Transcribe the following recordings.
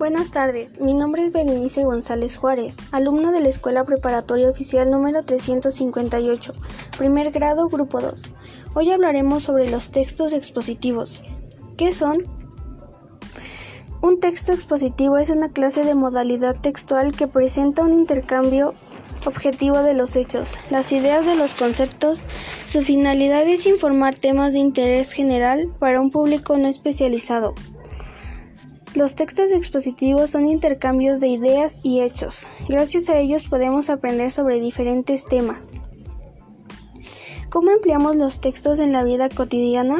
Buenas tardes, mi nombre es Berenice González Juárez, alumna de la Escuela Preparatoria Oficial número 358, primer grado, grupo 2. Hoy hablaremos sobre los textos expositivos. ¿Qué son? Un texto expositivo es una clase de modalidad textual que presenta un intercambio objetivo de los hechos, las ideas de los conceptos. Su finalidad es informar temas de interés general para un público no especializado. Los textos expositivos son intercambios de ideas y hechos. Gracias a ellos podemos aprender sobre diferentes temas. ¿Cómo empleamos los textos en la vida cotidiana?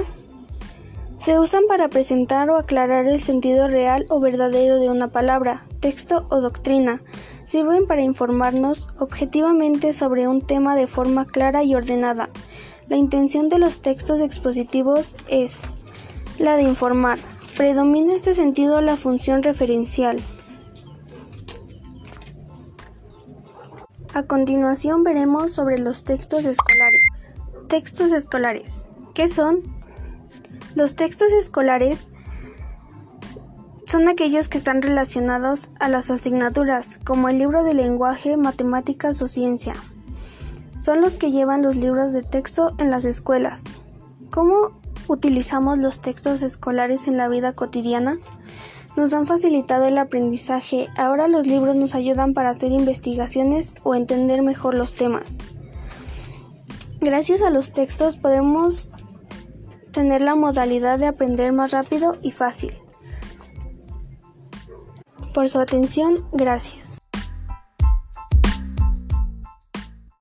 Se usan para presentar o aclarar el sentido real o verdadero de una palabra, texto o doctrina. Sirven para informarnos objetivamente sobre un tema de forma clara y ordenada. La intención de los textos expositivos es la de informar, Predomina este sentido la función referencial. A continuación veremos sobre los textos escolares. Textos escolares. ¿Qué son? Los textos escolares son aquellos que están relacionados a las asignaturas, como el libro de lenguaje, matemáticas o ciencia. Son los que llevan los libros de texto en las escuelas. ¿Cómo utilizamos los textos escolares en la vida cotidiana? Nos han facilitado el aprendizaje, ahora los libros nos ayudan para hacer investigaciones o entender mejor los temas. Gracias a los textos podemos tener la modalidad de aprender más rápido y fácil. Por su atención, gracias.